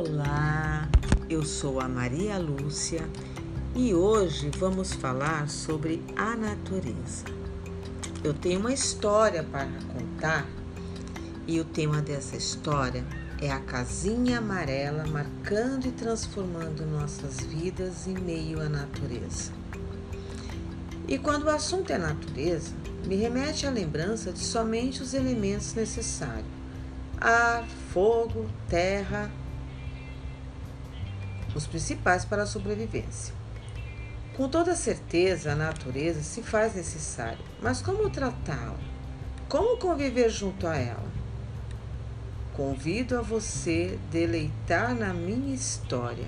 Olá, eu sou a Maria Lúcia e hoje vamos falar sobre a natureza. Eu tenho uma história para contar e o tema dessa história é a casinha amarela marcando e transformando nossas vidas em meio à natureza. E quando o assunto é natureza, me remete à lembrança de somente os elementos necessários: ar, fogo, terra, os principais para a sobrevivência. Com toda certeza, a natureza se faz necessária, mas como tratá-la? Como conviver junto a ela? Convido a você deleitar na minha história.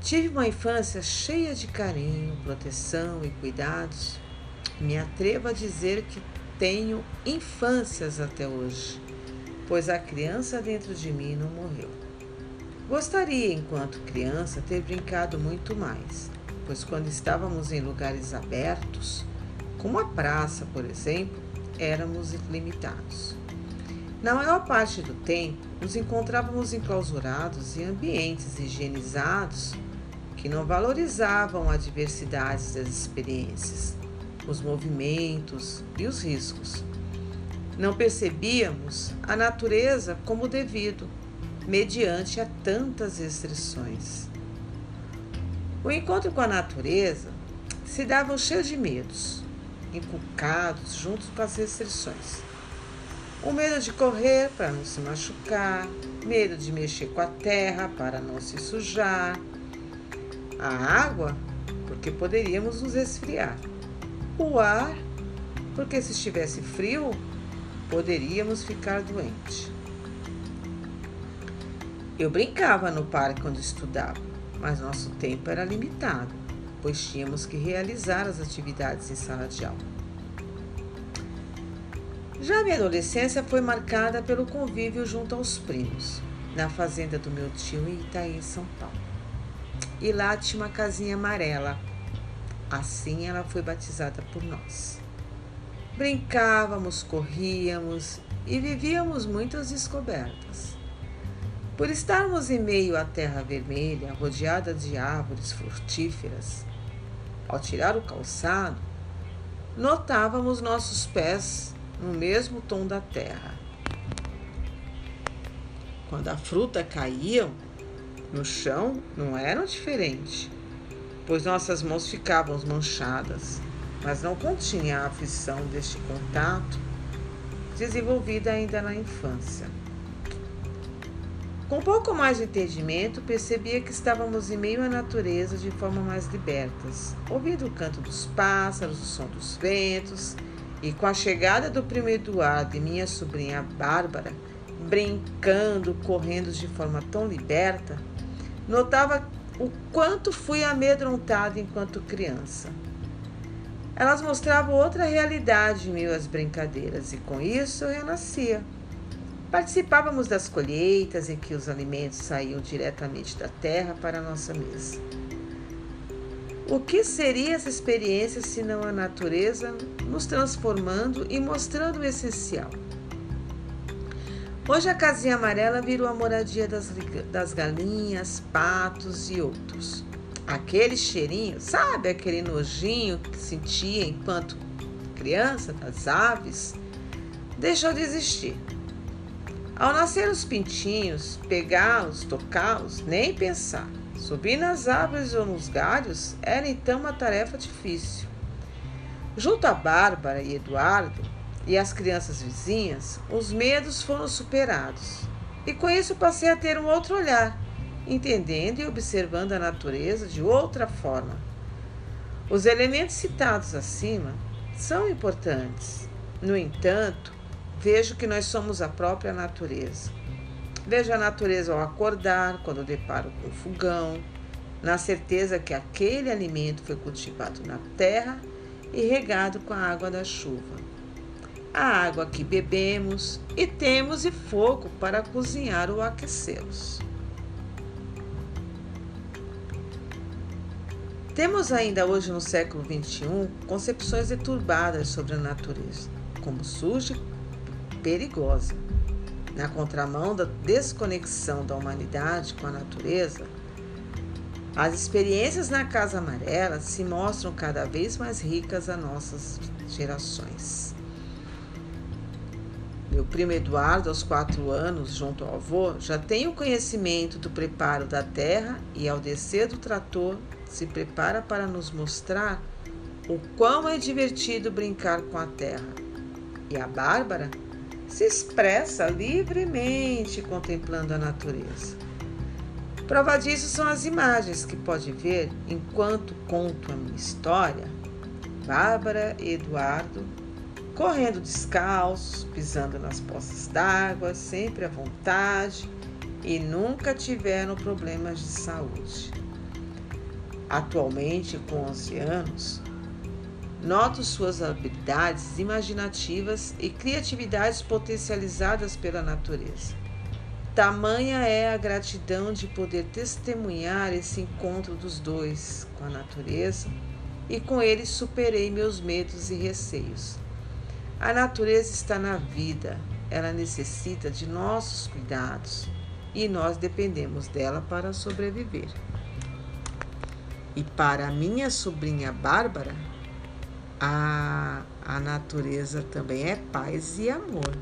Tive uma infância cheia de carinho, proteção e cuidados. Me atrevo a dizer que tenho infâncias até hoje, pois a criança dentro de mim não morreu. Gostaria, enquanto criança, ter brincado muito mais, pois quando estávamos em lugares abertos, como a praça, por exemplo, éramos limitados. Na maior parte do tempo, nos encontrávamos enclausurados em ambientes higienizados que não valorizavam a diversidade das experiências, os movimentos e os riscos. Não percebíamos a natureza como devido mediante a tantas restrições. O encontro com a natureza se dava cheio de medos, inculcados junto com as restrições. O medo de correr para não se machucar, medo de mexer com a terra para não se sujar, a água, porque poderíamos nos resfriar, o ar, porque se estivesse frio, poderíamos ficar doentes. Eu brincava no parque quando estudava, mas nosso tempo era limitado, pois tínhamos que realizar as atividades em sala de aula. Já minha adolescência foi marcada pelo convívio junto aos primos, na fazenda do meu tio em Itaí, São Paulo. E lá tinha uma casinha amarela. Assim ela foi batizada por nós. Brincávamos, corríamos e vivíamos muitas descobertas. Por estarmos em meio à terra vermelha, rodeada de árvores frutíferas, ao tirar o calçado, notávamos nossos pés no mesmo tom da terra. Quando a fruta caía no chão, não era diferente, pois nossas mãos ficavam manchadas, mas não continha a aflição deste contato desenvolvida ainda na infância. Com um pouco mais de entendimento, percebia que estávamos em meio à natureza de forma mais libertas, ouvindo o canto dos pássaros, o som dos ventos, e com a chegada do primo Eduardo e minha sobrinha Bárbara, brincando, correndo de forma tão liberta, notava o quanto fui amedrontada enquanto criança. Elas mostravam outra realidade em meio às brincadeiras, e com isso eu renascia. Participávamos das colheitas em que os alimentos saíam diretamente da terra para a nossa mesa. O que seria essa experiência se não a natureza nos transformando e mostrando o essencial? Hoje a casinha amarela virou a moradia das, das galinhas, patos e outros. Aquele cheirinho, sabe aquele nojinho que sentia enquanto criança das aves, deixou de existir. Ao nascer os pintinhos, pegá-los, tocá-los, nem pensar. Subir nas árvores ou nos galhos era então uma tarefa difícil. Junto a Bárbara e Eduardo e as crianças vizinhas, os medos foram superados. E com isso passei a ter um outro olhar, entendendo e observando a natureza de outra forma. Os elementos citados acima são importantes. No entanto, Vejo que nós somos a própria natureza. Vejo a natureza ao acordar, quando deparo com o fogão, na certeza que aquele alimento foi cultivado na terra e regado com a água da chuva. A água que bebemos e temos e fogo para cozinhar ou aquecê-los. Temos ainda hoje no século XXI concepções deturbadas sobre a natureza, como surge perigosa. Na contramão da desconexão da humanidade com a natureza, as experiências na Casa Amarela se mostram cada vez mais ricas a nossas gerações. Meu primo Eduardo, aos quatro anos, junto ao avô, já tem o conhecimento do preparo da terra e, ao descer do trator, se prepara para nos mostrar o quão é divertido brincar com a terra. E a Bárbara se expressa livremente contemplando a natureza. Prova disso são as imagens que pode ver enquanto conto a minha história. Bárbara e Eduardo correndo descalços, pisando nas poças d'água, sempre à vontade e nunca tiveram problemas de saúde. Atualmente, com 11 anos, noto suas habilidades imaginativas e criatividades potencializadas pela natureza. Tamanha é a gratidão de poder testemunhar esse encontro dos dois com a natureza e com ele superei meus medos e receios. A natureza está na vida, ela necessita de nossos cuidados e nós dependemos dela para sobreviver. E para minha sobrinha Bárbara, a, a natureza também é paz e amor.